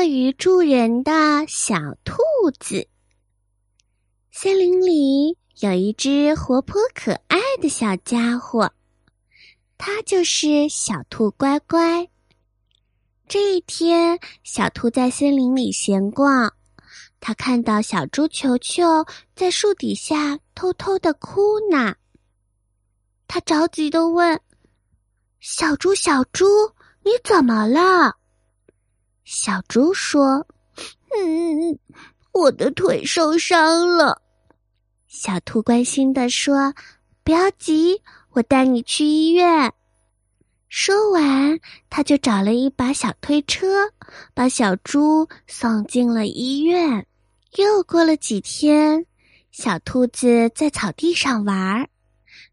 乐于助人的小兔子。森林里有一只活泼可爱的小家伙，它就是小兔乖乖。这一天，小兔在森林里闲逛，它看到小猪球球在树底下偷偷的哭呢。它着急的问：“小猪，小猪，你怎么了？”小猪说：“嗯，我的腿受伤了。”小兔关心的说：“不要急，我带你去医院。”说完，他就找了一把小推车，把小猪送进了医院。又过了几天，小兔子在草地上玩儿，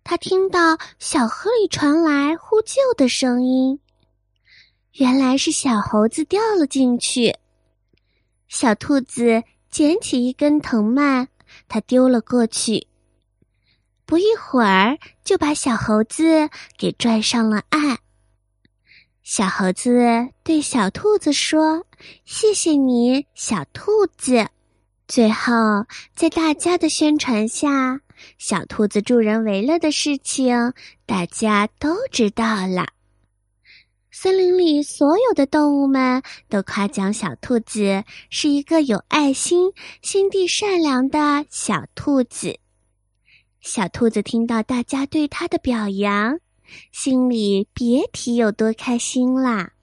他听到小河里传来呼救的声音。原来是小猴子掉了进去，小兔子捡起一根藤蔓，它丢了过去。不一会儿，就把小猴子给拽上了岸。小猴子对小兔子说：“谢谢你，小兔子。”最后，在大家的宣传下，小兔子助人为乐的事情，大家都知道了。森林里所有的动物们都夸奖小兔子是一个有爱心、心地善良的小兔子。小兔子听到大家对它的表扬，心里别提有多开心啦。